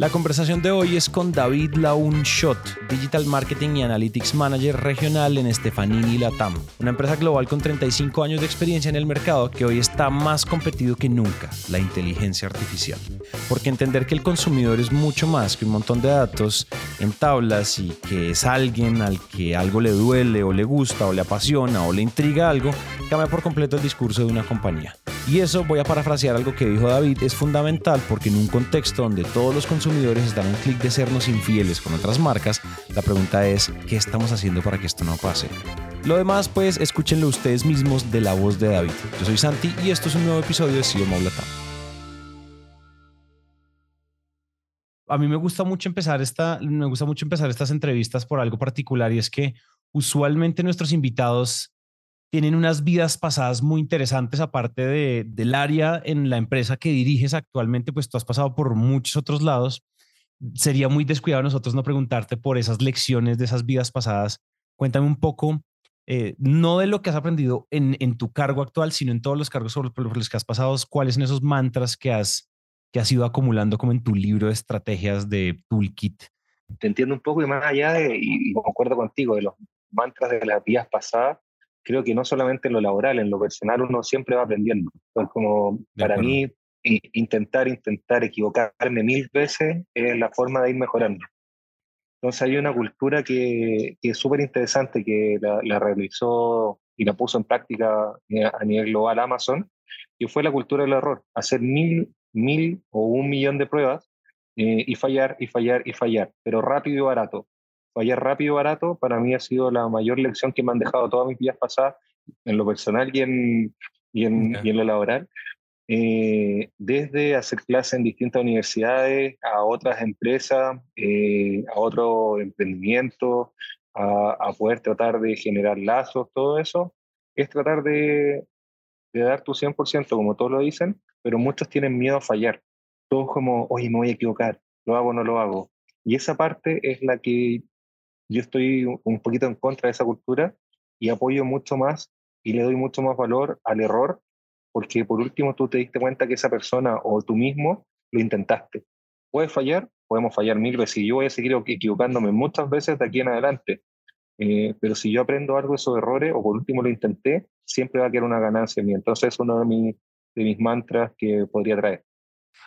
La conversación de hoy es con David Laun Schott, Digital Marketing y Analytics Manager regional en Stefanini Latam, una empresa global con 35 años de experiencia en el mercado que hoy está más competido que nunca, la inteligencia artificial. Porque entender que el consumidor es mucho más que un montón de datos en tablas y que es alguien al que algo le duele o le gusta o le apasiona o le intriga algo, cambia por completo el discurso de una compañía. Y eso, voy a parafrasear algo que dijo David, es fundamental porque en un contexto donde todos los consumidores están a un clic de sernos infieles con otras marcas, la pregunta es, ¿qué estamos haciendo para que esto no pase? Lo demás, pues, escúchenlo ustedes mismos de la voz de David. Yo soy Santi y esto es un nuevo episodio de CEO Maulata. A mí me gusta mucho empezar esta, me gusta mucho empezar estas entrevistas por algo particular y es que usualmente nuestros invitados tienen unas vidas pasadas muy interesantes aparte de, del área en la empresa que diriges actualmente, pues tú has pasado por muchos otros lados. Sería muy descuidado nosotros no preguntarte por esas lecciones de esas vidas pasadas. Cuéntame un poco, eh, no de lo que has aprendido en, en, tu cargo actual, sino en todos los cargos por, los que has pasado, cuáles son esos mantras que has, que has ido acumulando como en tu libro de estrategias de Toolkit. Te entiendo un poco y más allá de, y, y concuerdo contigo, de los mantras de las vidas pasadas, creo que no solamente en lo laboral, en lo personal uno siempre va aprendiendo. Entonces, como para mí, intentar, intentar equivocarme mil veces es la forma de ir mejorando. Entonces hay una cultura que, que es súper interesante, que la, la, realizó y la puso en práctica eh, a nivel global Amazon, y fue la cultura del error, hacer mil, mil o un millón de pruebas eh, y fallar y fallar y fallar, pero rápido y barato fallar rápido y barato, para mí ha sido la mayor lección que me han dejado todas mis vidas pasadas, en lo personal y en, y en, y en lo laboral. Eh, desde hacer clases en distintas universidades, a otras empresas, eh, a otro emprendimiento, a, a, poder tratar de generar lazos, todo eso, es tratar de, de dar tu 100%, como todos lo dicen, pero muchos tienen miedo a fallar. Todos como, oye, me voy a equivocar, lo hago o no lo hago. Y esa parte es la que yo estoy un poquito en contra de esa cultura y apoyo mucho más y le doy mucho más valor al error, porque por último tú te diste cuenta que esa persona o tú mismo lo intentaste. Puedes fallar, podemos fallar mil veces y yo voy a seguir equivocándome muchas veces de aquí en adelante, eh, pero si yo aprendo algo de esos errores o por último lo intenté, siempre va a quedar una ganancia en mí. Entonces es uno de, mi, de mis mantras que podría traer.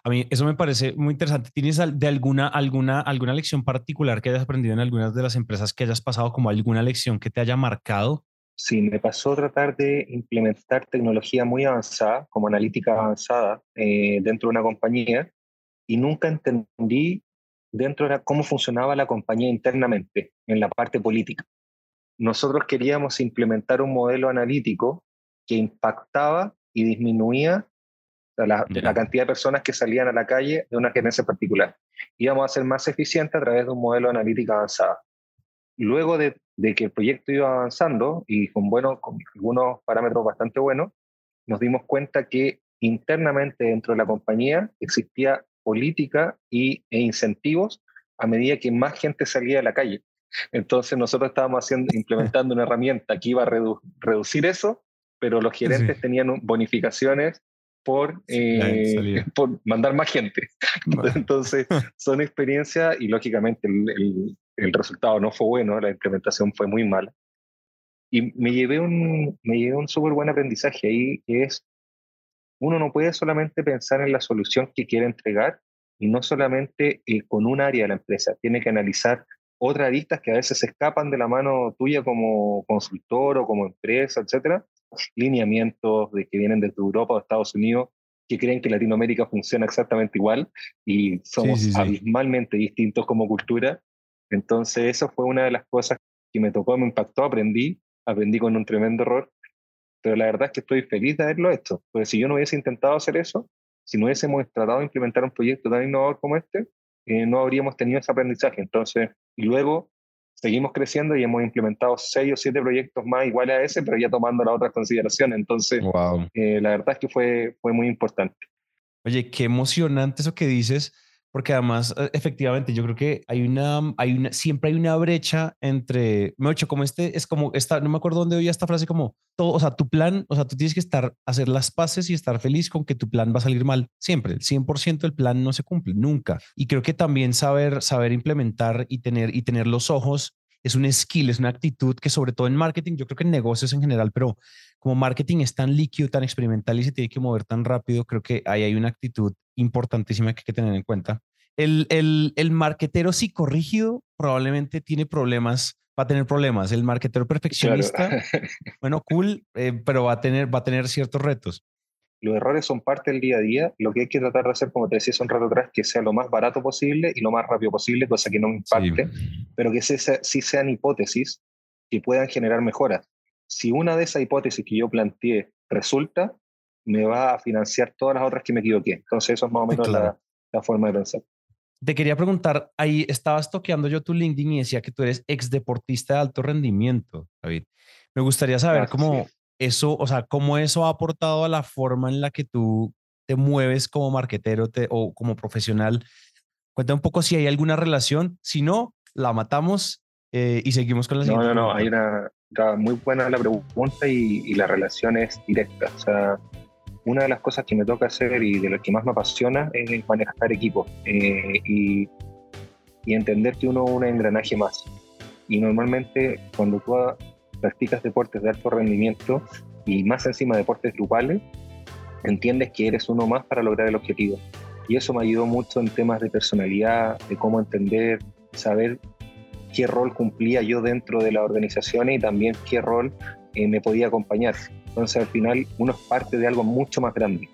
A mí eso me parece muy interesante. ¿Tienes de alguna, alguna, alguna lección particular que hayas aprendido en algunas de las empresas que hayas pasado, como alguna lección que te haya marcado? Sí, me pasó tratar de implementar tecnología muy avanzada, como analítica avanzada, eh, dentro de una compañía y nunca entendí dentro de cómo funcionaba la compañía internamente, en la parte política. Nosotros queríamos implementar un modelo analítico que impactaba y disminuía la, la, cantidad de personas que salían a la calle de una gerencia particular. Íbamos a ser más eficientes a través de un modelo analítico avanzado. Luego de, de, que el proyecto iba avanzando y con, bueno, con algunos parámetros bastante buenos, nos dimos cuenta que internamente dentro de la compañía existía política y, e incentivos a medida que más gente salía a la calle. Entonces nosotros estábamos haciendo, implementando una herramienta que iba a redu reducir eso, pero los gerentes sí. tenían bonificaciones por, eh, por mandar más gente. Entonces, son experiencias y lógicamente el, el, el, resultado no fue bueno, la implementación fue muy mala. Y me llevé un, me llevé un súper buen aprendizaje ahí, que es, uno no puede solamente pensar en la solución que quiere entregar y no solamente eh, con un área de la empresa, tiene que analizar otras aristas que a veces escapan de la mano tuya como consultor o como empresa, etcétera, lineamientos de que vienen desde Europa o Estados Unidos que creen que Latinoamérica funciona exactamente igual y somos sí, sí, sí. abismalmente distintos como cultura. Entonces, eso fue una de las cosas que me tocó, me impactó, aprendí, aprendí con un tremendo error, pero la verdad es que estoy feliz de haberlo hecho, porque si yo no hubiese intentado hacer eso, si no hubiésemos tratado de implementar un proyecto tan innovador como este, eh, no habríamos tenido ese aprendizaje. Entonces, y luego seguimos creciendo y hemos implementado seis o siete proyectos más iguales a ese, pero ya tomando las otras consideraciones. Entonces, wow. Eh, la verdad es que fue, fue muy importante. Oye, qué emocionante eso que dices, porque además, e, efectivamente, yo creo que hay una, hay una, siempre hay una brecha entre, me hecho como este, es como esta, no me acuerdo dónde oía esta frase, como todo, o sea, tu plan, o sea, tú tienes que estar, hacer las paces y estar feliz con que tu plan va a salir mal, siempre, el 100% del plan no se cumple, nunca. Y creo que también saber, saber implementar y tener, y tener los ojos es un skill, es una actitud que sobre todo en marketing, yo creo que en negocios en general, pero como marketing es tan líquido, tan experimental y se tiene que mover tan rápido, creo que ahí hay una actitud importantísima que hay que tener en cuenta. El, el, el marketero psicorrígido probablemente tiene problemas, va a tener problemas. El marketero perfeccionista, bueno, cool, eh, pero va a, tener, va a tener ciertos retos. Los errores son parte del día a día. Lo que hay que tratar de hacer, como te decía hace un rato atrás, que sea lo más barato posible y lo más rápido posible, cosa que no me impacte, pero que sí sean hipótesis que puedan generar mejoras. Si una de esas hipótesis que yo planteé resulta, me va a financiar todas las otras que me equivoqué. Entonces, eso es más o menos la, la, forma de pensar. Te quería preguntar, ahí estabas toqueando yo tu LinkedIn y decía que tú eres ex deportista de alto rendimiento, David. Me gustaría saber cómo eso, o sea, cómo eso ha aportado a la forma en la que tú te mueves como marquetero o como profesional. Cuenta un poco si hay alguna relación. Si no, la matamos eh, y seguimos con la No, no, no, hay una, muy buena la pregunta y, la relación es directa. O sea, una de las cosas que me toca hacer y de las que más me apasiona es manejar equipos eh, y, y, entender que uno es un engranaje más. Y normalmente cuando tú practicas deportes de alto rendimiento y más encima deportes grupales, entiendes que eres uno más para lograr el objetivo. Y eso me ayudó mucho en temas de personalidad, de cómo entender, saber qué rol cumplía yo dentro de la organización y también qué rol eh, me podía acompañar. Entonces al final uno es parte de algo mucho más grande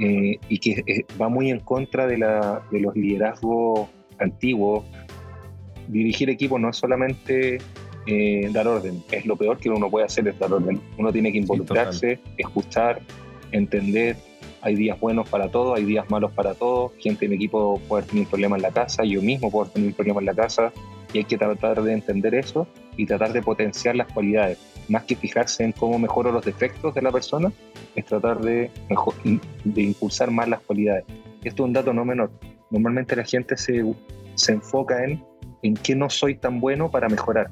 eh, y que eh, va muy en contra de, la, de los liderazgos antiguos. Dirigir equipos no es solamente dar orden, es lo peor que uno puede hacer es dar orden. Uno tiene que involucrarse, escuchar, entender. Hay días buenos para todos, hay días malos para todos. Gente en equipo puede tener un problema en la casa, yo mismo puedo tener un problema en la casa y hay que tratar de entender eso y tratar de potenciar las cualidades. Más que fijarse en cómo mejoro los defectos de la persona, es tratar de, de impulsar más las cualidades. Esto es un dato no menor. Normalmente la gente se, se enfoca en en qué no soy tan bueno para mejorar.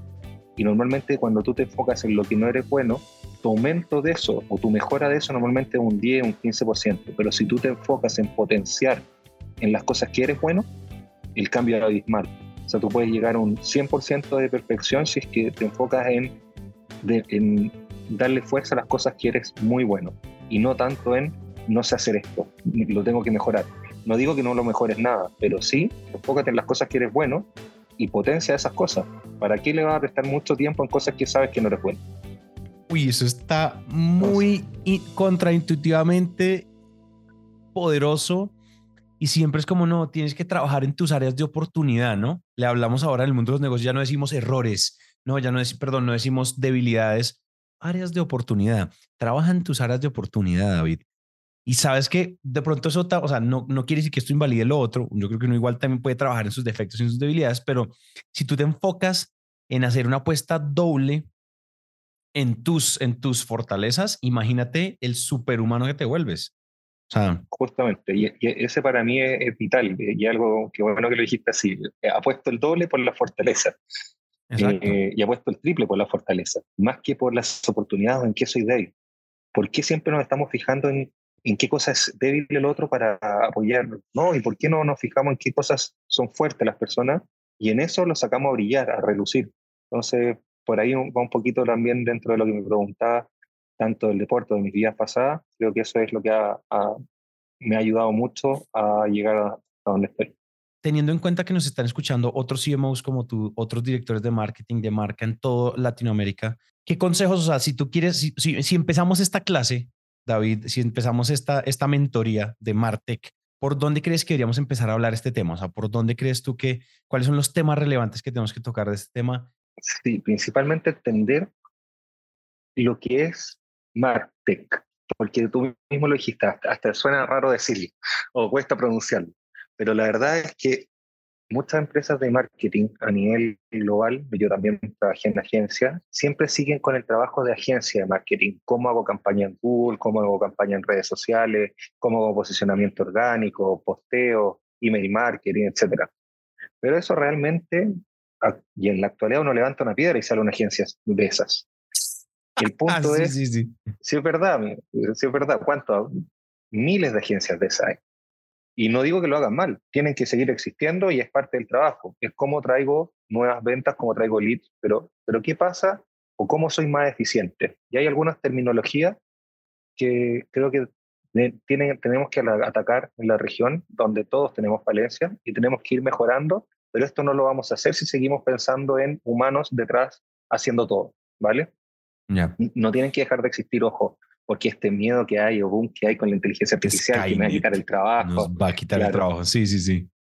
Y normalmente cuando tú te enfocas en lo que no eres bueno, tu aumento de eso o tu mejora de eso normalmente es un 10, un 15%. Pero si tú te enfocas en potenciar en las cosas que eres bueno, el cambio es abismal. O sea, tú puedes llegar a un 100% de perfección si es que te enfocas en, en darle fuerza a las cosas que eres muy bueno y no tanto en no sé hacer esto, lo tengo que mejorar. No digo que no lo mejores nada, pero sí, enfócate en las cosas que eres bueno y potencia esas cosas. ¿Para qué le vas a prestar mucho tiempo en cosas que sabes que no eres bueno? Uy, eso está muy contraintuitivamente poderoso y siempre es como, no, tienes que trabajar en tus áreas de oportunidad, ¿no? Le hablamos ahora en el mundo de los negocios, ya no decimos errores, no, ya no decimos, perdón, no decimos debilidades, áreas de oportunidad. Trabaja en tus áreas de oportunidad, David. Y sabes que de pronto eso, o sea, no, no quiere decir que esto invalide lo otro. Yo creo que uno igual también puede trabajar en sus defectos y en sus debilidades, pero si tú te enfocas en hacer una apuesta doble en tus, en tus fortalezas, imagínate el superhumano que te vuelves. Justamente, y, ese para mí es, vital, y algo que bueno que lo dijiste así, apuesto el doble por la fortaleza. Eh, y apuesto el triple por la fortaleza, más que por las oportunidades en qué soy débil. ¿Por qué siempre nos estamos fijando en, en qué cosas es débil el otro para apoyarlo? ¿no? ¿Y por qué no nos fijamos en qué cosas son fuertes las personas? Y en eso lo sacamos a brillar, a relucir. Entonces, por ahí va un poquito también dentro de lo que me preguntaba, tanto del deporte de mis vidas pasadas, creo que eso es lo que me ha ayudado mucho a llegar a, donde estoy. Teniendo en cuenta que nos están escuchando otros CMOs como tú, otros directores de marketing de marca en toda Latinoamérica, ¿qué consejos, o sea, si tú quieres, si, si, empezamos esta clase, David, si empezamos esta, esta mentoría de Martech, ¿por dónde crees que deberíamos empezar a hablar este tema? O sea, ¿por dónde crees tú que, cuáles son los temas relevantes que tenemos que tocar de este tema? Sí, principalmente entender lo que es Martech, porque tú mismo lo dijiste, hasta, suena raro decirlo o cuesta pronunciarlo, pero la verdad es que muchas empresas de marketing a nivel global, yo también trabajé en agencia, siempre siguen con el trabajo de agencia de marketing. ¿Cómo hago campaña en Google? ¿Cómo hago campaña en redes sociales? ¿Cómo hago posicionamiento orgánico, posteo, email marketing, etcétera? Pero eso realmente, y en la actualidad uno levanta una piedra y sale una agencia de esas. El punto ah, es, sí, sí. si es verdad, si es verdad, ¿cuánto? Miles de agencias de esas hay. Y no digo que lo hagan mal, tienen que seguir existiendo y es parte del trabajo. Es cómo traigo nuevas ventas, cómo traigo leads, pero, pero ¿qué pasa o cómo soy más eficiente? Y hay algunas terminologías que creo que tienen, tenemos que atacar en la región donde todos tenemos falencias y tenemos que ir mejorando, pero esto no lo vamos a hacer si seguimos pensando en humanos detrás haciendo todo, ¿vale? No tienen que dejar de existir, ojo, porque este miedo que hay o boom que hay con la inteligencia artificial que me va a quitar el trabajo. Nos va a quitar el trabajo, sí, sí, sí.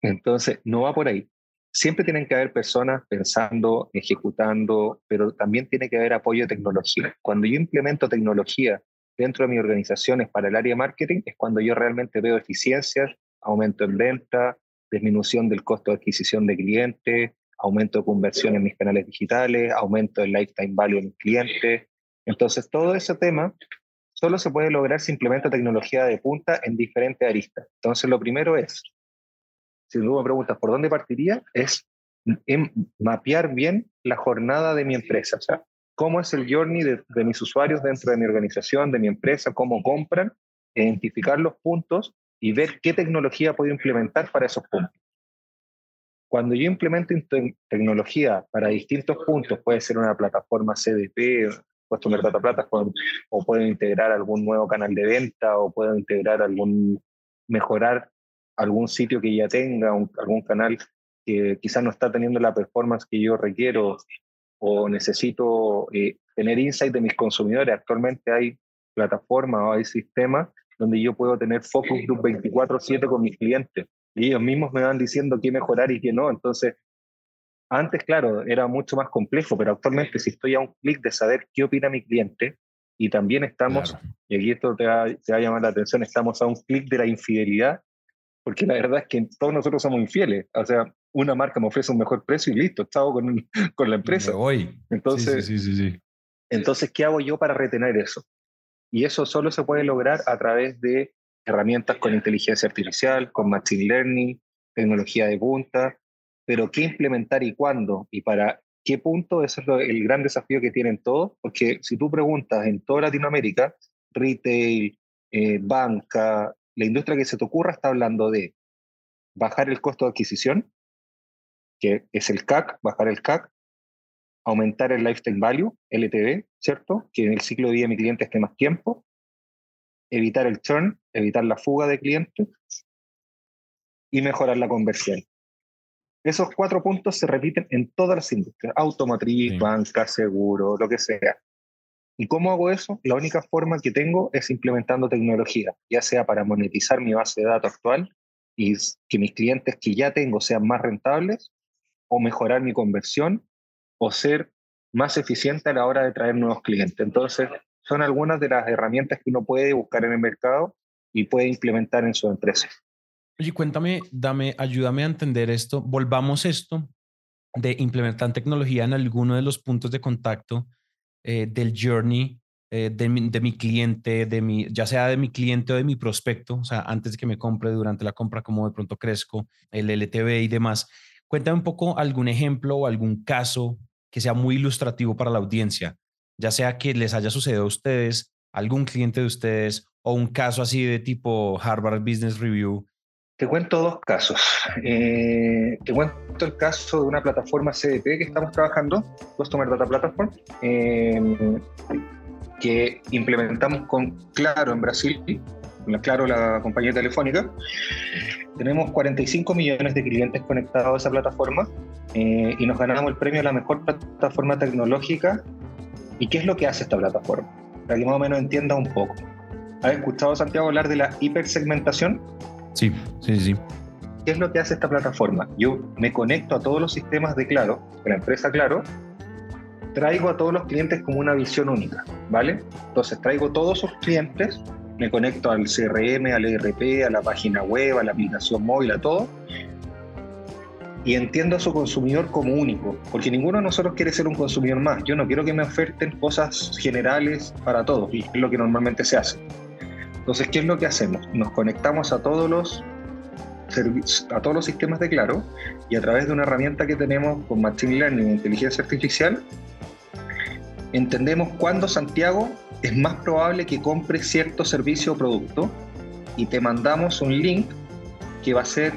Entonces, no va por ahí. Siempre tienen que haber personas pensando, ejecutando, pero también tiene que haber apoyo de tecnología. Cuando yo implemento tecnología dentro de mis organizaciones para el área de marketing, es cuando yo realmente veo eficiencias, aumento en venta, disminución del costo de adquisición de clientes, aumento de conversión en mis canales digitales, aumento del lifetime value en clientes, entonces, todo ese tema solo se puede lograr si implementa tecnología de punta en diferentes aristas. Entonces, lo primero es, si tú me preguntas por dónde partiría, es mapear bien la jornada de mi empresa. O sea, cómo es el journey de, de mis usuarios dentro de mi organización, de mi empresa, cómo compran, identificar los puntos y ver qué tecnología puedo implementar para esos puntos. Cuando yo implemento tecnología para distintos puntos, puede ser una plataforma CDP, Customer Data Platform, o pueden integrar algún nuevo canal de venta, o pueden integrar algún, mejorar algún sitio que ya tenga, algún canal que quizás no está teniendo la performance que yo requiero, o necesito eh, tener insight de mis consumidores. Actualmente hay plataformas o hay sistemas donde yo puedo tener focus group 24/7 con mis clientes y ellos mismos me van diciendo qué mejorar y qué no. Entonces, antes, claro, era mucho más complejo, pero actualmente si estoy a un clic de saber qué opina mi cliente, y también estamos, y aquí esto te va, te va, a llamar la atención, estamos a un clic de la infidelidad, porque la verdad es que todos nosotros somos infieles. O sea, una marca me ofrece un mejor precio y listo, chao con, con la empresa. Hoy. Entonces, sí, sí, sí, entonces, ¿qué hago yo para retener eso? Y eso solo se puede lograr a través de herramientas con inteligencia artificial, con machine learning, tecnología de punta, pero qué implementar y cuándo y para qué punto, eso es el gran desafío que tienen todos, porque si tú preguntas en toda Latinoamérica, retail, eh, banca, la industria que se te ocurra está hablando de bajar el costo de adquisición, que es el CAC, bajar el CAC, aumentar el lifetime value, LTV, ¿cierto? Que en el ciclo de vida mi cliente esté más tiempo, evitar el churn, evitar la fuga de clientes y mejorar la conversión. Esos cuatro puntos se repiten en todas las industrias, automotriz, banca, seguro, lo que sea. ¿Y cómo hago eso? La única forma que tengo es implementando tecnología, ya sea para monetizar mi base de datos actual y que mis clientes que ya tengo sean más rentables, o mejorar mi conversión, o ser más eficiente a la hora de traer nuevos clientes. Entonces, son algunas de las herramientas que uno puede buscar en el mercado y puede implementar en su empresa. Oye, cuéntame, dame, ayúdame a entender esto. Volvamos esto de implementar tecnología en alguno de los puntos de contacto eh, del journey eh, de, mi, de, mi, cliente, de mi, ya sea de mi cliente o de mi prospecto, o sea, antes de que me compre, durante la compra, como de pronto crezco, el LTV y demás. Cuéntame un poco algún ejemplo o algún caso que sea muy ilustrativo para la audiencia, ya sea que les haya sucedido a ustedes, algún cliente de ustedes o un caso así de tipo Harvard Business Review te cuento dos casos. Eh, te cuento el caso de una plataforma CDP que estamos trabajando, Customer Data Platform, eh, que implementamos con Claro en Brasil, Claro, la compañía telefónica. Tenemos 45 millones de clientes conectados a esa plataforma eh, y nos ganamos el premio a la mejor plataforma tecnológica. ¿Y qué es lo que hace esta plataforma? Para que más o menos entienda un poco. ¿Has escuchado, Santiago, hablar de la hipersegmentación? Sí, sí, sí. ¿Qué es lo que hace esta plataforma? Yo me conecto a todos los sistemas de Claro, de la empresa Claro, traigo a todos los clientes como una visión única, ¿vale? Entonces traigo todos sus clientes, me conecto al CRM, al ERP, a la página web, a la aplicación móvil, a todo, y entiendo a su consumidor como único, porque ninguno de nosotros quiere ser un consumidor más. Yo no quiero que me oferten cosas generales para todos, y es lo que normalmente se hace. Entonces, ¿qué es lo que hacemos? Nos conectamos a todos los a todos los sistemas de Claro y a través de una herramienta que tenemos con Machine Learning e Inteligencia Artificial, entendemos cuándo Santiago es más probable que compre cierto servicio o producto y te mandamos un link que va a ser,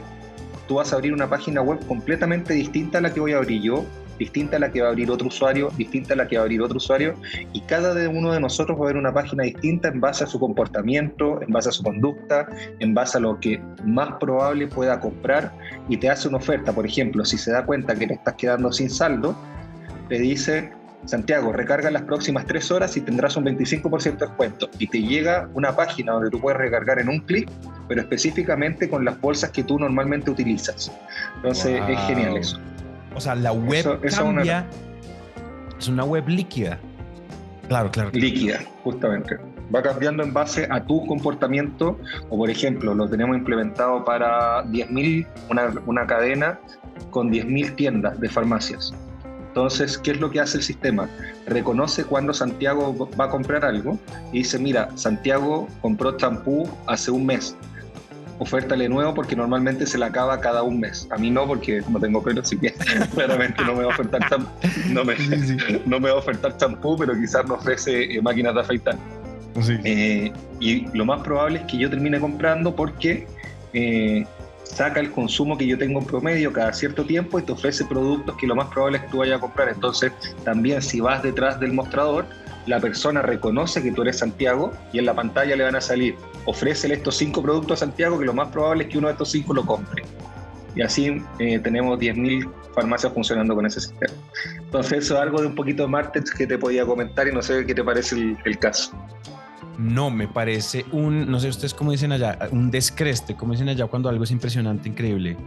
tú vas a abrir una página web completamente distinta a la que voy a abrir yo, distinta a la que va a abrir otro usuario, distinta a la que va a abrir otro usuario, y cada uno de nosotros va a ver una página distinta en base a su comportamiento, en base a su conducta, en base a lo que más probable pueda comprar, y te hace una oferta. Por ejemplo, si se da cuenta que te estás quedando sin saldo, te dice, Santiago, recarga las próximas tres horas y tendrás un 25% de descuento. Y te llega una página donde tú puedes recargar en un clic, pero específicamente con las bolsas que tú normalmente utilizas. Entonces es genial eso. O sea, la web cambia. Es una web líquida. Claro, claro. Líquida, justamente. Va cambiando en base a tu comportamiento. O, por ejemplo, lo tenemos implementado para 10.000, una, una cadena con 10.000 tiendas de farmacias. Entonces, ¿qué es lo que hace el sistema? Reconoce cuando Santiago va a comprar algo y dice, mira, Santiago compró champú hace un mes. Ofértale nuevo porque normalmente se le acaba cada un mes. A mí no, porque no tengo pelo, así que claramente no me va a ofertar champú, no me, no me va a ofertar champú, pero quizás me ofrece eh, máquinas de afeitar. Eh, y lo más probable es que yo termine comprando porque eh, saca el consumo que yo tengo en promedio cada cierto tiempo y te ofrece productos que lo más probable es que tú vayas a comprar. Entonces, también si vas detrás del mostrador, la persona reconoce que tú eres Santiago y en la pantalla le van a salir, ofrécele estos cinco productos a Santiago que lo más probable es que uno de estos cinco lo compre. Y así eh, tenemos 10.000 farmacias funcionando con ese sistema. Entonces, eso es algo de un poquito de Martech que te podía comentar y no sé qué te parece el caso. No, me parece un, no sé ustedes cómo dicen allá, un descreste, como dicen allá cuando algo es impresionante, increíble.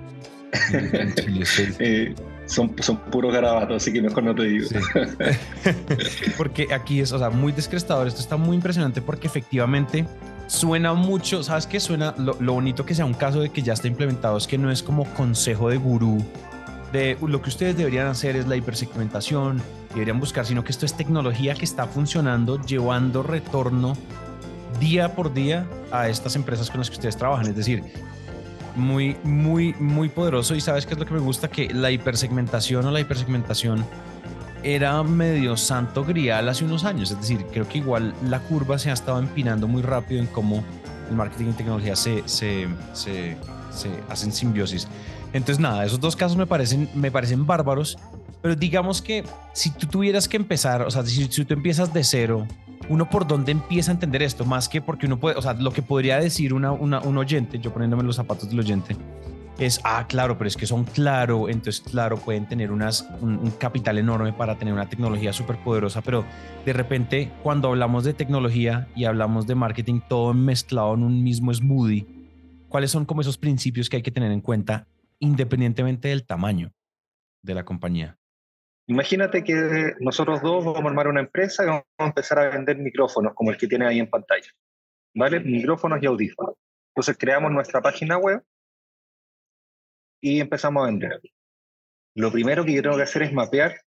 Eh, son, son puros garabatos, así que mejor no te digo. porque aquí es, o sea, muy descrestador. Esto está muy impresionante porque efectivamente suena mucho, ¿sabes qué? Suena lo, lo, bonito que sea un caso de que ya está implementado, es que no es como consejo de gurú de lo que ustedes deberían hacer es la hipersegmentación, deberían buscar, sino que esto es tecnología que está funcionando, llevando retorno día por día a estas empresas con las que ustedes trabajan. Es decir, muy, muy, muy poderoso. Y sabes qué es lo que me gusta, que la hipersegmentación o la hipersegmentación era medio santo grial hace unos años. Es decir, creo que igual la curva se ha estado empinando muy rápido en cómo el marketing y tecnología se, se, se, hacen simbiosis. Entonces, nada, esos dos casos me parecen, me parecen bárbaros. Pero digamos que si tú tuvieras que empezar, o sea, si, si tú empiezas de cero uno por dónde empieza a entender esto, más que porque uno puede, o sea, lo que podría decir una, un oyente, yo poniéndome los zapatos del oyente, es, ah, claro, pero es que son claro, entonces claro, pueden tener unas, un, capital enorme para tener una tecnología súper poderosa, pero de repente cuando hablamos de tecnología y hablamos de marketing, todo mezclado en un mismo smoothie, ¿cuáles son como esos principios que hay que tener en cuenta independientemente del tamaño de la compañía? Imagínate que nosotros dos vamos a armar una empresa y vamos a empezar a vender micrófonos como el que tiene ahí en pantalla. ¿Vale? Micrófonos y audífonos. Entonces creamos nuestra página web y empezamos a vender. Lo primero que yo tengo que hacer es mapear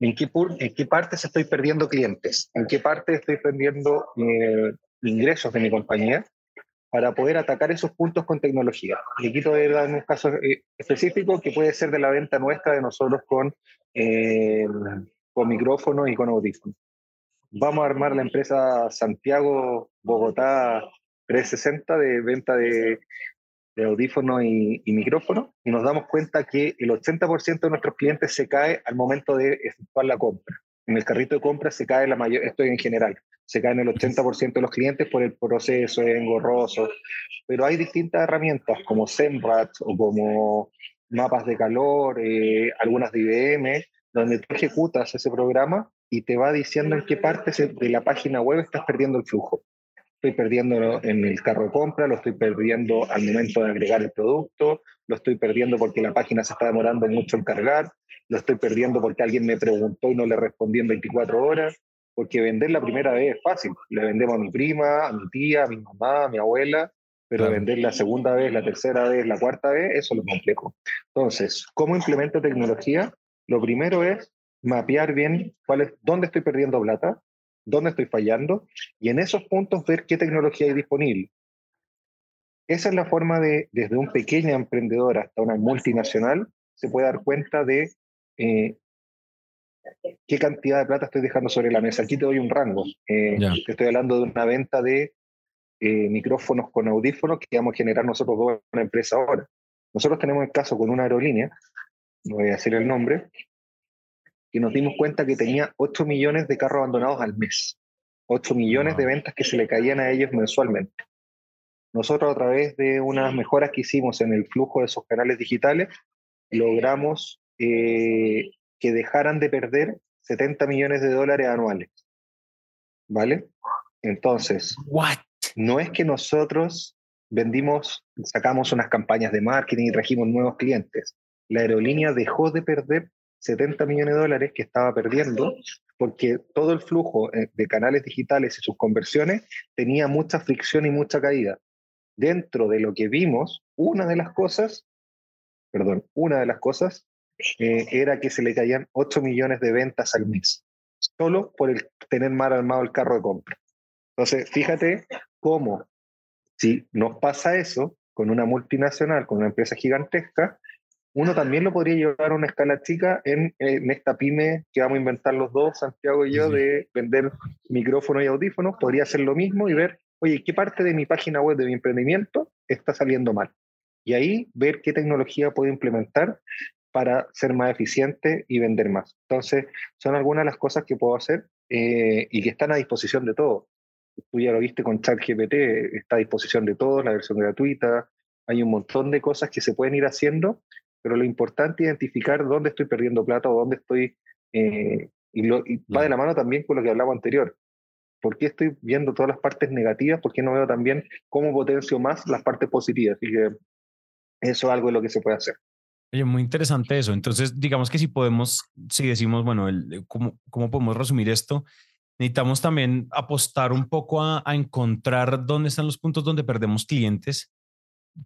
en qué, en qué parte se estoy perdiendo clientes, en qué parte estoy perdiendo eh, ingresos de mi compañía para poder atacar esos puntos con tecnología. Te voy a dar un caso eh, específico que puede ser de la venta nuestra de nosotros con, eh, con micrófonos y con audífonos. Vamos a armar la empresa Santiago Bogotá 360 de venta de, de audífonos y, y micrófonos y nos damos cuenta que el 80% de nuestros clientes se cae al momento de efectuar la compra. En el carrito de compra se cae la mayor, esto en general, se caen el 80% de los clientes por el proceso, es engorroso, pero hay distintas herramientas como Semrat o como mapas de calor, eh, algunas de IBM, donde tú ejecutas ese programa y te va diciendo en qué parte de la página web estás perdiendo el flujo. Estoy perdiendo en el carro de compra, lo estoy perdiendo al momento de agregar el producto, lo estoy perdiendo porque la página se está demorando mucho en cargar, lo estoy perdiendo porque alguien me preguntó y no le respondí en 24 horas, porque vender la primera vez es fácil. Le vendemos a mi prima, a mi tía, a mi mamá, a mi abuela, pero vender la segunda vez, la tercera vez, la cuarta vez, eso es lo complejo. Entonces, ¿cómo implemento tecnología? Lo primero es mapear bien cuál es, dónde estoy perdiendo plata, dónde estoy fallando, y en esos puntos ver qué tecnología hay disponible. Esa es la forma de, desde un pequeño emprendedor hasta una multinacional, se puede dar cuenta de eh, qué cantidad de plata estoy dejando sobre la mesa. Aquí te doy un rango. Eh, te estoy hablando de una venta de eh, micrófonos con audífonos que vamos a generar nosotros dos en una empresa ahora. Nosotros tenemos el caso con una aerolínea, no voy a decir el nombre, que nos dimos cuenta que tenía 8 millones de carros abandonados al mes. 8 millones de ventas que se le caían a ellos mensualmente. Nosotros a través de unas mejoras que hicimos en el flujo de esos canales digitales, logramos eh, que dejaran de perder 70 millones de dólares anuales. ¿Vale? Entonces, no es que nosotros vendimos, sacamos unas campañas de marketing y trajimos nuevos clientes. La aerolínea dejó de perder 70 millones de dólares que estaba perdiendo porque todo el flujo eh, de canales digitales y sus conversiones tenía mucha fricción y mucha caída. Dentro de lo que vimos, una de las cosas, perdón, una de las cosas eh, era que se le caían 8 millones de ventas al mes, solo por el tener mal armado el carro de compra. Entonces, fíjate cómo, si nos pasa eso con una multinacional, con una empresa gigantesca, uno también lo podría llevar a una escala chica en, esta pyme que vamos a inventar los dos, Santiago y yo, de vender micrófonos y audífonos. Podría hacer lo mismo y ver, oye, ¿qué parte de mi página web, de mi emprendimiento, está saliendo mal? Y ahí ver qué tecnología puedo implementar para ser más eficiente y vender más. Entonces, son algunas de las cosas que puedo hacer eh, y que están a disposición de todos. Tú ya lo viste con ChatGPT, está a disposición de todos, la versión gratuita. Hay un montón de cosas que se pueden ir haciendo pero lo importante es identificar dónde estoy perdiendo plata o dónde estoy, eh, y, va de la mano también con lo que hablaba anterior. ¿Por qué estoy viendo todas las partes negativas? ¿Por qué no veo también cómo potencio más las partes positivas? Y que eso es algo de lo que se puede hacer. Oye, muy interesante eso. Entonces, digamos que si podemos, si decimos, bueno, el, ¿cómo, ¿cómo podemos resumir esto? Necesitamos también apostar un poco a, a encontrar dónde están los puntos donde perdemos clientes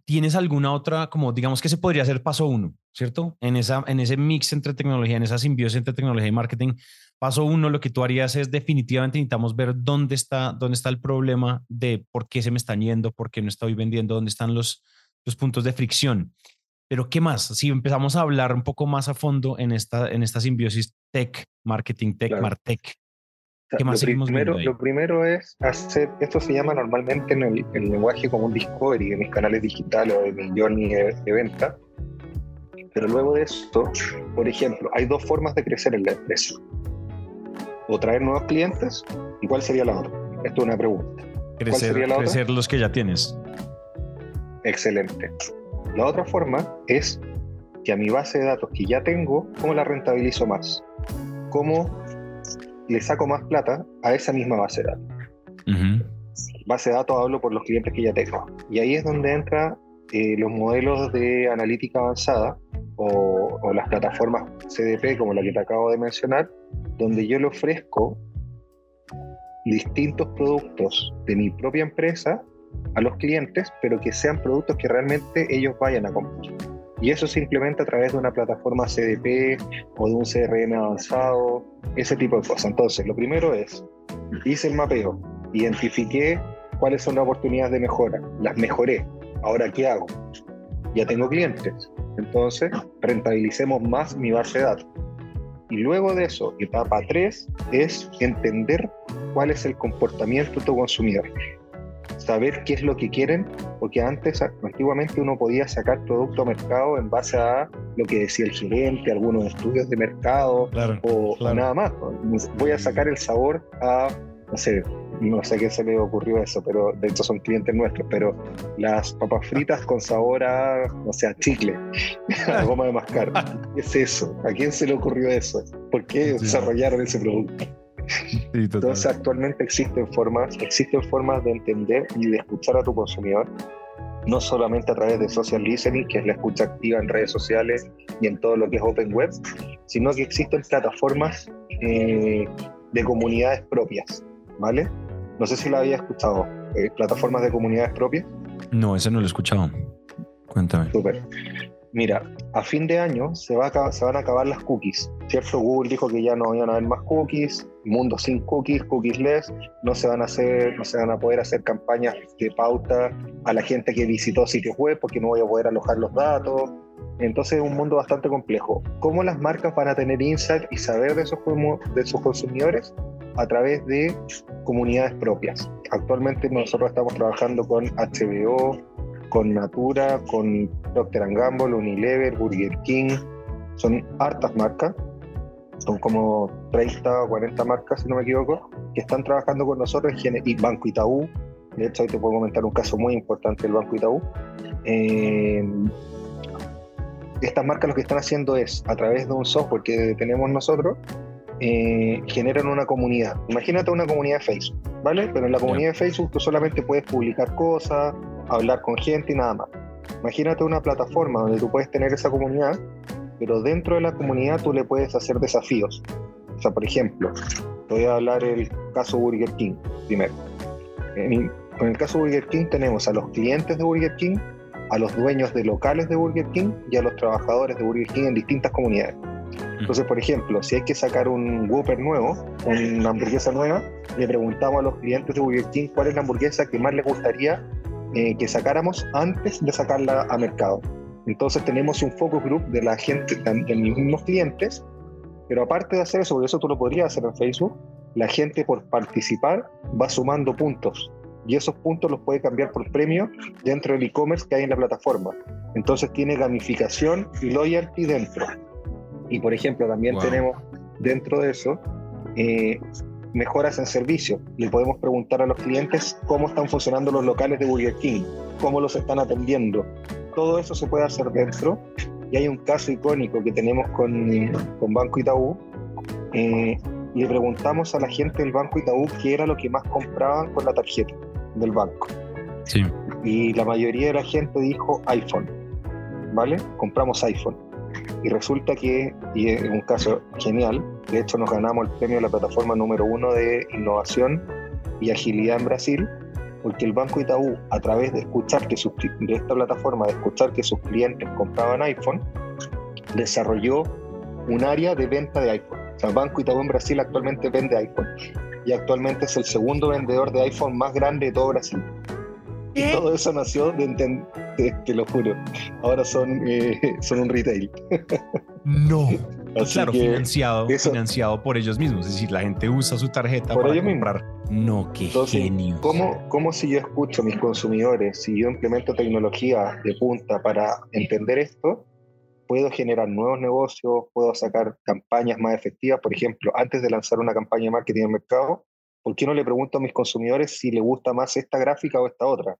¿Tienes alguna otra, como digamos que se podría hacer paso uno, ¿cierto? En, esa, en ese mix entre tecnología, en esa simbiosis entre tecnología y marketing, paso uno, lo que tú harías es definitivamente necesitamos ver dónde está, dónde está el problema de por qué se me están yendo, por qué no estoy vendiendo, dónde están los, los puntos de fricción. Pero ¿qué más? Si empezamos a hablar un poco más a fondo en esta, en esta simbiosis tech, marketing tech, martech, lo, primero, lo primero es hacer, esto se llama normalmente en el, lenguaje como un discovery, en mis canales digitales o de mi journey de, venta. Pero luego de esto, por ejemplo, hay dos formas de crecer en la empresa. O traer nuevos clientes, ¿y cuál sería la otra? Esto es una pregunta. Crecer, crecer los que ya tienes. Excelente. La otra forma es que a mi base de datos que ya tengo, ¿cómo la rentabilizo más? ¿Cómo le saco más plata a esa misma base de datos. Base de datos hablo por los clientes que ya tengo. Y ahí es donde entra eh, los modelos de analítica avanzada o, o, las plataformas CDP como la que te acabo de mencionar, donde yo le ofrezco distintos productos de mi propia empresa a los clientes, pero que sean productos que realmente ellos vayan a comprar. Y eso se implementa a través de una plataforma CDP o de un CRM avanzado, ese tipo de cosas. Entonces, lo primero es, hice el mapeo, identifiqué cuáles son las oportunidades de mejora, las mejoré. Ahora, ¿qué hago? Ya tengo clientes. Entonces, rentabilicemos más mi base de datos. Y luego de eso, etapa 3 es entender cuál es el comportamiento de tu consumidor saber qué es lo que quieren, porque antes, antiguamente uno podía sacar producto a mercado en base a lo que decía el gerente, algunos estudios de mercado o, nada más. Voy a sacar el sabor a, no sé, no sé qué se le ocurrió eso, pero de hecho son clientes nuestros, pero las papas fritas con sabor a, no sé, a chicle, a goma de mascar. ¿Qué es eso? ¿A quién se le ocurrió eso? ¿Por qué desarrollaron ese producto? Entonces actualmente existen formas, existen formas de entender y de escuchar a tu consumidor, no solamente a través de social listening, que es la escucha activa en redes sociales y en todo lo que es open web, sino que existen plataformas eh, de comunidades propias, ¿vale? No sé si lo había escuchado, eh, plataformas de comunidades propias. No, ese no lo he escuchado. Cuéntame. Súper. Mira, a fin de año se, va se van a acabar las cookies, ¿cierto? Google dijo que ya no iban a haber más cookies, mundo sin cookies, cookies no se van a hacer, no se van a poder hacer campañas de pauta a la gente que visitó sitios web porque no voy a poder alojar los datos. Entonces es un mundo bastante complejo. ¿Cómo las marcas van a tener insight y saber de sus, de sus consumidores? A través de comunidades propias. Actualmente nosotros estamos trabajando con HBO, con Natura, con Procter Gamble, Unilever, Burger King. Son hartas marcas, son como 30 o 40 marcas, si no me equivoco, que están trabajando con nosotros y Banco Itaú. De hecho, hoy te puedo comentar un caso muy importante del Banco Itaú. Eh, estas marcas lo que están haciendo es, a través de un software que tenemos nosotros, eh, generan una comunidad. Imagínate una comunidad de Facebook, ¿vale? Pero en la comunidad de Facebook tú solamente puedes publicar cosas, hablar con gente y nada más. Imagínate una plataforma donde tú puedes tener esa comunidad, pero dentro de la comunidad tú le puedes hacer desafíos. O sea, por ejemplo, voy a hablar el caso Burger King primero. En, con el caso Burger King tenemos a los clientes de Burger King, a los dueños de locales de Burger King y a los trabajadores de Burger King en distintas comunidades. Entonces, por ejemplo, si hay que sacar un Whopper nuevo, una hamburguesa nueva, le preguntamos a los clientes de Burger King cuál es la hamburguesa que más les gustaría eh, que sacáramos antes de sacarla a mercado. Entonces tenemos un focus group de la gente, de mis mismos clientes, pero aparte de hacer eso, porque eso tú lo podrías hacer en Facebook, la gente por participar va sumando puntos y esos puntos los puede cambiar por premio dentro del e-commerce que hay en la plataforma. Entonces tiene gamificación y loyalty dentro. Y por ejemplo, también tenemos dentro de eso eh, mejoras en servicio. Le podemos preguntar a los clientes cómo están funcionando los locales de Burger King, cómo los están atendiendo. Todo eso se puede hacer dentro. Y hay un caso icónico que tenemos con, con Banco Itaú. Eh, le preguntamos a la gente del Banco Itaú qué era lo que más compraban con la tarjeta del banco. Sí. Y la mayoría de la gente dijo iPhone. ¿Vale? Compramos iPhone. Y resulta que, y es un caso genial, de hecho nos ganamos el premio de la plataforma número uno de innovación y agilidad en Brasil, porque el Banco Itaú, a través de escuchar que sus, de esta plataforma, de escuchar que sus clientes compraban iPhone, desarrolló un área de venta de iPhone. O sea, Banco Itaú en Brasil actualmente vende iPhone y actualmente es el segundo vendedor de iPhone más grande de todo Brasil. Y todo eso nació de, entender, te, lo juro. Ahora son, eh, son un retail. No. claro, financiado, financiado por ellos mismos. Es decir, la gente usa su tarjeta para comprar. No, qué genio. ¿cómo, ¿Cómo si yo escucho a mis consumidores, si yo implemento tecnología de punta para entender esto, puedo generar nuevos negocios, puedo sacar campañas más efectivas? Por ejemplo, antes de lanzar una campaña de marketing en mercado, ¿por qué no le pregunto a mis consumidores si les gusta más esta gráfica o esta otra?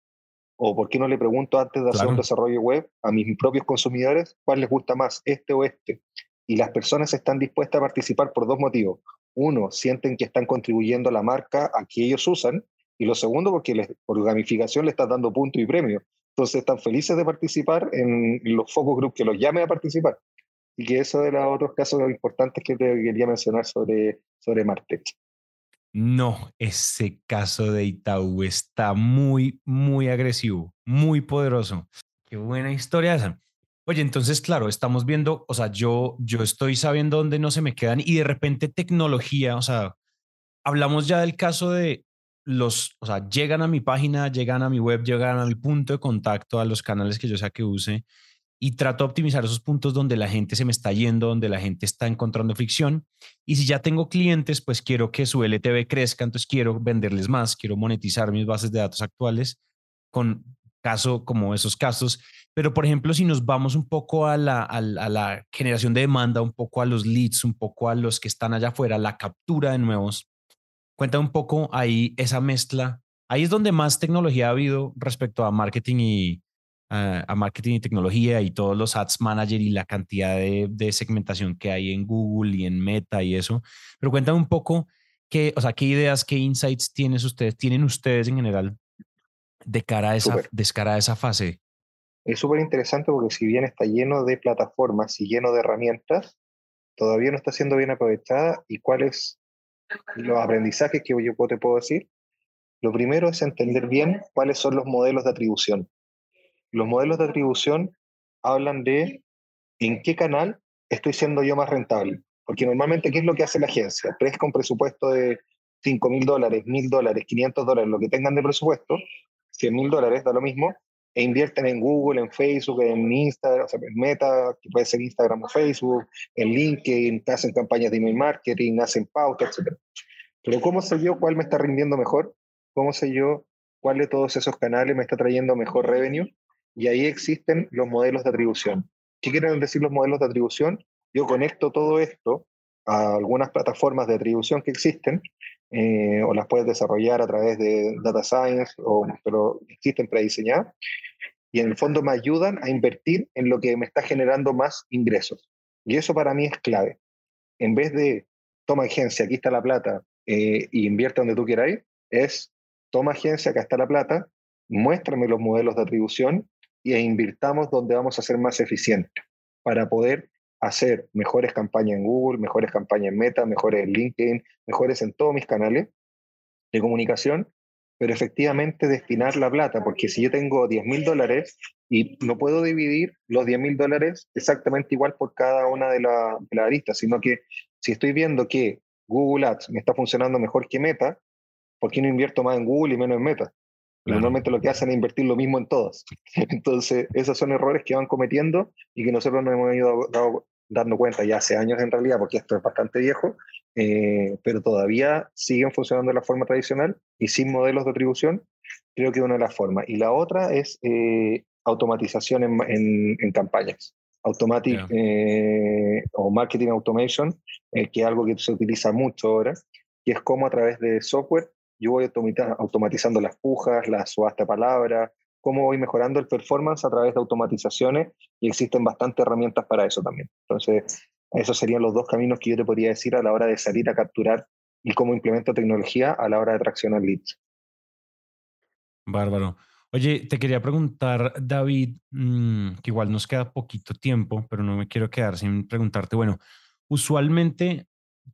¿O por qué no le pregunto antes de hacer un desarrollo web a mis propios consumidores cuál les gusta más, este o este? Y las personas están dispuestas a participar por dos motivos. Uno, sienten que están contribuyendo a la marca a que ellos usan. Y lo segundo, porque les, por gamificación le están dando punto y premio. Entonces están felices de participar en los focus group que los llame a participar. Y que eso era otros casos importantes que te quería mencionar sobre, sobre Martech. No, ese caso de Itaú está muy, muy agresivo, muy poderoso. Qué buena historia esa. Oye, entonces, claro, estamos viendo, o sea, yo, yo estoy sabiendo dónde no se me quedan y de repente tecnología, o sea, hablamos ya del caso de los, o sea, llegan a mi página, llegan a mi web, llegan a mi punto de contacto, a los canales que yo sea que use y trato de optimizar esos puntos donde la gente se me está yendo, donde la gente está encontrando fricción. Y si ya tengo clientes, pues quiero que su LTV crezca, entonces quiero venderles más, quiero monetizar mis bases de datos actuales con caso como esos casos. Pero, por ejemplo, si nos vamos un poco a la, a la generación de demanda, un poco a los leads, un poco a los que están allá afuera, la captura de nuevos, cuenta un poco ahí esa mezcla. Ahí es donde más tecnología ha habido respecto a marketing y, a, marketing y tecnología y todos los ads manager y la cantidad de, segmentación que hay en Google y en Meta y eso. Pero cuéntame un poco qué, o sea, qué ideas, qué insights tienes ustedes, tienen ustedes en general de cara a esa, de cara a esa fase. Es súper interesante porque si bien está lleno de plataformas y lleno de herramientas, todavía no está siendo bien aprovechada y cuáles los aprendizajes que yo te puedo decir Lo primero es entender bien cuáles son los modelos de atribución. Los modelos de atribución hablan de en qué canal estoy siendo yo más rentable. Porque normalmente, ¿qué es lo que hace la agencia? Presta un presupuesto de 5 mil dólares, mil dólares, 500 dólares, lo que tengan de presupuesto, 100 mil dólares, da lo mismo, e invierten en Google, en Facebook, en Instagram, o sea, en Meta, que puede ser Instagram o Facebook, en LinkedIn, hacen campañas de email marketing, hacen pautas, etc. Pero ¿cómo sé yo cuál me está rindiendo mejor? ¿Cómo sé yo cuál de todos esos canales me está trayendo mejor revenue? Y ahí existen los modelos de atribución. ¿Qué quieren decir los modelos de atribución? Yo conecto todo esto a algunas plataformas de atribución que existen, eh, o las puedes desarrollar a través de Data Science, o, pero existen prediseñadas, en el fondo me ayudan a invertir en lo que me está generando más ingresos. Y eso para mí es clave. En vez de, toma agencia, aquí está la plata, eh, y invierte donde tú quieras es, toma agencia, acá está la plata, muéstrame los modelos de atribución e invirtamos donde vamos a ser más eficientes para poder hacer mejores campañas en Google, mejores campañas en Meta, mejores en LinkedIn, mejores en todos mis canales de comunicación, pero efectivamente destinar la plata, porque si yo tengo 10 mil dólares y no puedo dividir los 10 mil dólares exactamente igual por cada una de, las aristas, sino que si estoy viendo que Google Ads me está funcionando mejor que Meta, ¿por qué no invierto más en Google y menos en Meta? Normalmente lo que hacen es invertir lo mismo en todas. Entonces, esos son errores que van cometiendo y que nosotros nos hemos ido dando cuenta ya hace años en realidad, porque esto es bastante viejo, eh, pero todavía siguen funcionando de la forma tradicional y sin modelos de atribución, creo que una de las formas. Y la otra es eh, automatización en, en, campañas. Automatic eh, o marketing automation, que es algo que se utiliza mucho ahora, y es como a través de software yo voy automatizando las pujas, la subasta de palabras, cómo voy mejorando el performance a través de automatizaciones y existen bastantes herramientas para eso también. Entonces, esos serían los dos caminos que yo te podría decir a la hora de salir a capturar y cómo implemento tecnología a la hora de traccionar leads. Bárbaro. Oye, te quería preguntar, David, mm, que igual nos queda poquito tiempo, pero no me quiero quedar sin preguntarte, bueno, usualmente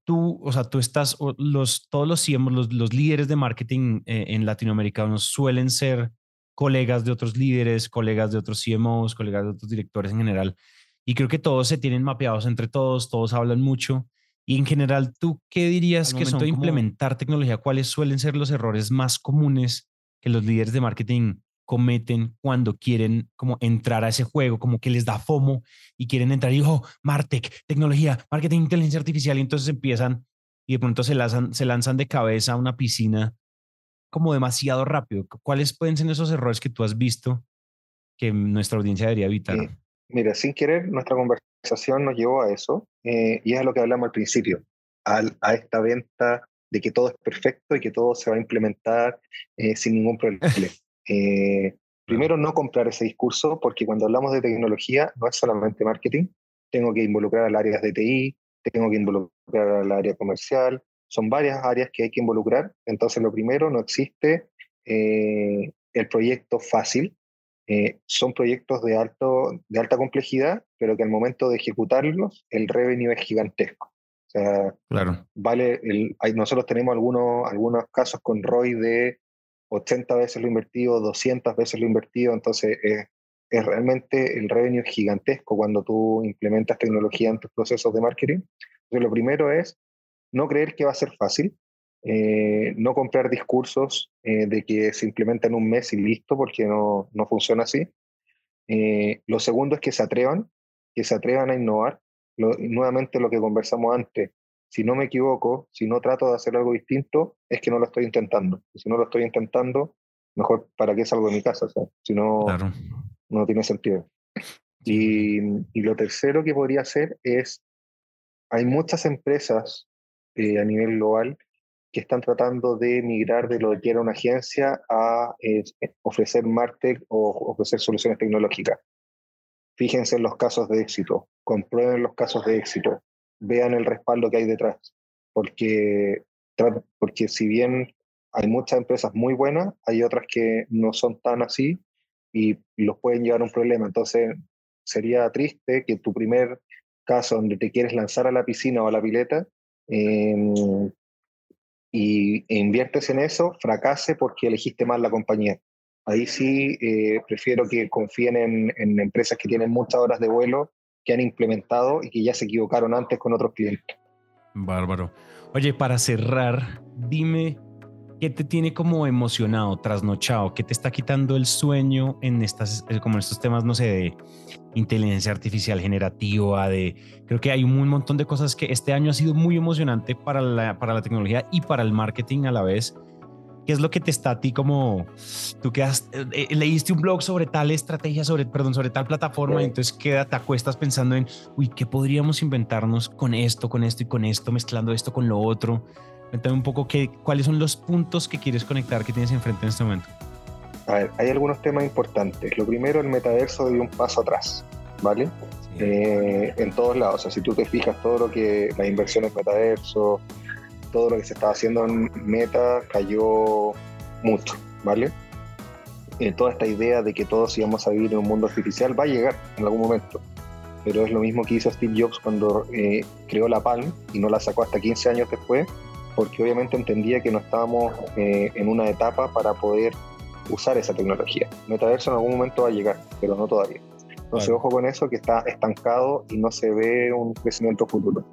tú, o sea, tú estás, los, todos los CMOs, los, líderes de marketing eh, en latinoamericanos suelen ser colegas de otros líderes, colegas de otros CMOs, colegas de otros directores en general. Y creo que todos se tienen mapeados entre todos, todos hablan mucho. Y en general, ¿tú qué dirías que son de implementar tecnología? ¿Cuáles suelen ser los errores más comunes que los líderes de marketing cometen cuando quieren como entrar a ese juego, como que les da FOMO y quieren entrar y, oh, Martech, tecnología, marketing, inteligencia artificial, y entonces empiezan y de pronto se lanzan, se lanzan de cabeza a una piscina como demasiado rápido. ¿Cuáles pueden ser esos errores que tú has visto que nuestra audiencia debería evitar? Mira, sin querer, nuestra conversación nos llevó a eso eh, y es lo que hablamos al principio, a esta venta de que todo es perfecto y que todo se va a implementar eh, sin ningún problema. Eh, primero, no comprar ese discurso, porque cuando hablamos de tecnología no es solamente marketing, tengo que involucrar al área de TI, tengo que involucrar al área comercial, son varias áreas que hay que involucrar. Entonces, lo primero, no existe eh, el proyecto fácil. Eh, son proyectos de, alto, de alta complejidad, pero que al momento de ejecutarlos, el revenue es gigantesco. O sea, claro. vale el, hay, nosotros tenemos algunos, algunos casos con ROI de 80 veces lo invertido, 200 veces lo invertido, entonces es, es realmente el revenue gigantesco cuando tú implementas tecnología en tus procesos de marketing. Entonces lo primero es no creer que va a ser fácil, eh, no comprar discursos eh, de que se implementa en un mes y listo, porque no, no funciona así. Eh, lo segundo es que se atrevan, que se atrevan a innovar. nuevamente lo que conversamos antes, si no me equivoco, si no trato de hacer algo distinto, es que no lo estoy intentando. Y si no lo estoy intentando, mejor para qué salgo de mi casa, si no, no tiene sentido. Y, y, lo tercero que podría hacer es, hay muchas empresas eh, a nivel global que están tratando de migrar de lo que era una agencia a eh, ofrecer Martech o ofrecer soluciones tecnológicas. Fíjense en los casos de éxito, comprueben los casos de éxito, vean el respaldo que hay detrás, porque, porque si bien hay muchas empresas muy buenas, hay otras que no son tan así y los pueden llevar a un problema. Entonces, sería triste que tu primer caso donde te quieres lanzar a la piscina o a la pileta, em, y inviertes en eso, fracase porque elegiste mal la compañía. Ahí sí eh, prefiero que confíen en, en, empresas que tienen muchas horas de vuelo, que han implementado y que ya se equivocaron antes con otros clientes. Bárbaro. Oye, para cerrar, dime ¿Qué te tiene como emocionado, trasnochado? ¿Qué te está quitando el sueño en estas, eh, como en estos temas, no sé, de inteligencia artificial generativa, de, creo que hay un montón de cosas que este año ha sido muy emocionante para la, para la tecnología y para el marketing a la vez. ¿Qué es lo que te está a ti como, tú que has, eh, eh, leíste un blog sobre tal estrategia, sobre, perdón, sobre tal plataforma, y entonces queda, te acuestas pensando en, uy, ¿qué podríamos inventarnos con esto, con esto y con esto, mezclando esto con lo otro? Cuéntame un poco qué, cuáles son los puntos que quieres conectar que tienes enfrente en este momento. A ver, hay algunos temas importantes. Lo primero, el metaverso dio un paso atrás, ¿vale? Eh, en todos lados. O sea, si tú te fijas, todo lo que las inversiones metaverso, todo lo que se estaba haciendo en Meta cayó mucho, ¿vale? Eh, toda esta idea de que todos íbamos a vivir en un mundo artificial va a llegar en algún momento. Pero es lo mismo que hizo Steve Jobs cuando eh, creó la Palm y no la sacó hasta 15 años después porque obviamente entendía que no estábamos eh, en una etapa para poder usar esa tecnología. Metaverso en algún momento va a llegar, pero no todavía. Entonces, ojo con eso, que está estancado y no se ve un crecimiento futuro.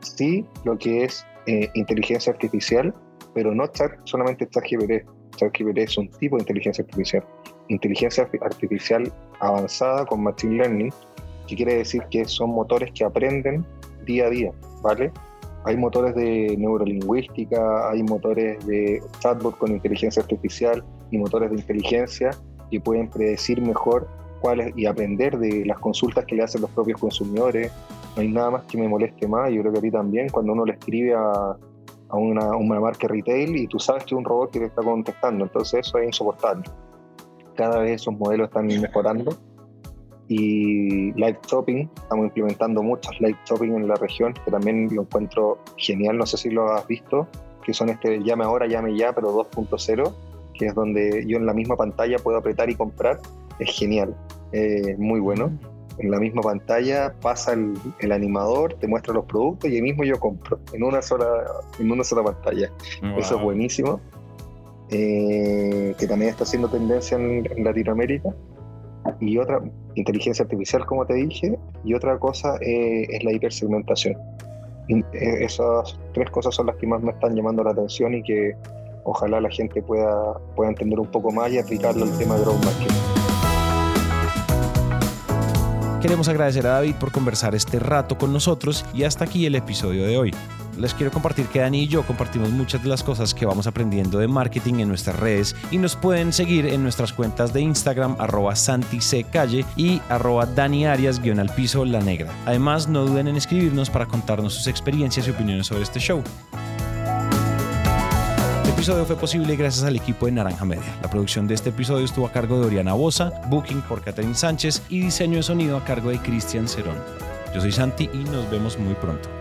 Sí, lo que es eh, inteligencia artificial, pero no chat, solamente ChatGPT. ChatGPT es un tipo de inteligencia artificial. Inteligencia artificial avanzada con Machine Learning, que quiere decir que son motores que aprenden día a día, ¿vale? Hay motores de neurolingüística, hay motores de chatbot con inteligencia artificial y motores de inteligencia que pueden predecir mejor cuáles y aprender de las consultas que le hacen los propios consumidores. No hay nada más que me moleste más, yo creo que a ti también, cuando uno le escribe a, a una, una marca retail y tú sabes que es un robot que te está contestando, entonces eso es insoportable. Cada vez esos modelos están mejorando y live shopping. Estamos implementando muchos live shopping en la región, que también lo encuentro genial. No sé si lo has visto, que son este llame ahora, llame ya, pero 2.0, que es donde yo en la misma pantalla puedo apretar y comprar. Es genial, eh, muy bueno. En la misma pantalla pasa el, animador, te muestra los productos y ahí mismo yo compro en una sola, en una sola pantalla. Eso es buenísimo. Eh, que también está haciendo tendencia en Latinoamérica y otra, inteligencia artificial, como te dije, y otra cosa eh, es la hipersegmentación. Eh, esas tres cosas son las que más me están llamando la atención y que ojalá la gente pueda, pueda entender un poco más y aplicarlo al tema de growth marketing. Queremos agradecer a David por conversar este rato con nosotros y hasta aquí el episodio de hoy les quiero compartir que Dani y yo compartimos muchas de las cosas que vamos aprendiendo de marketing en nuestras redes y nos pueden seguir en nuestras cuentas de Instagram arroba Calle y arroba Dani Arias guion al piso la negra. Además, no duden en escribirnos para contarnos sus experiencias y opiniones sobre este show. Este episodio fue posible gracias al equipo de Naranja Media. La producción de este episodio estuvo a cargo de Oriana Bosa, booking por Catherine Sánchez y diseño de sonido a cargo de Cristian Cerón. Yo soy Santi y nos vemos muy pronto.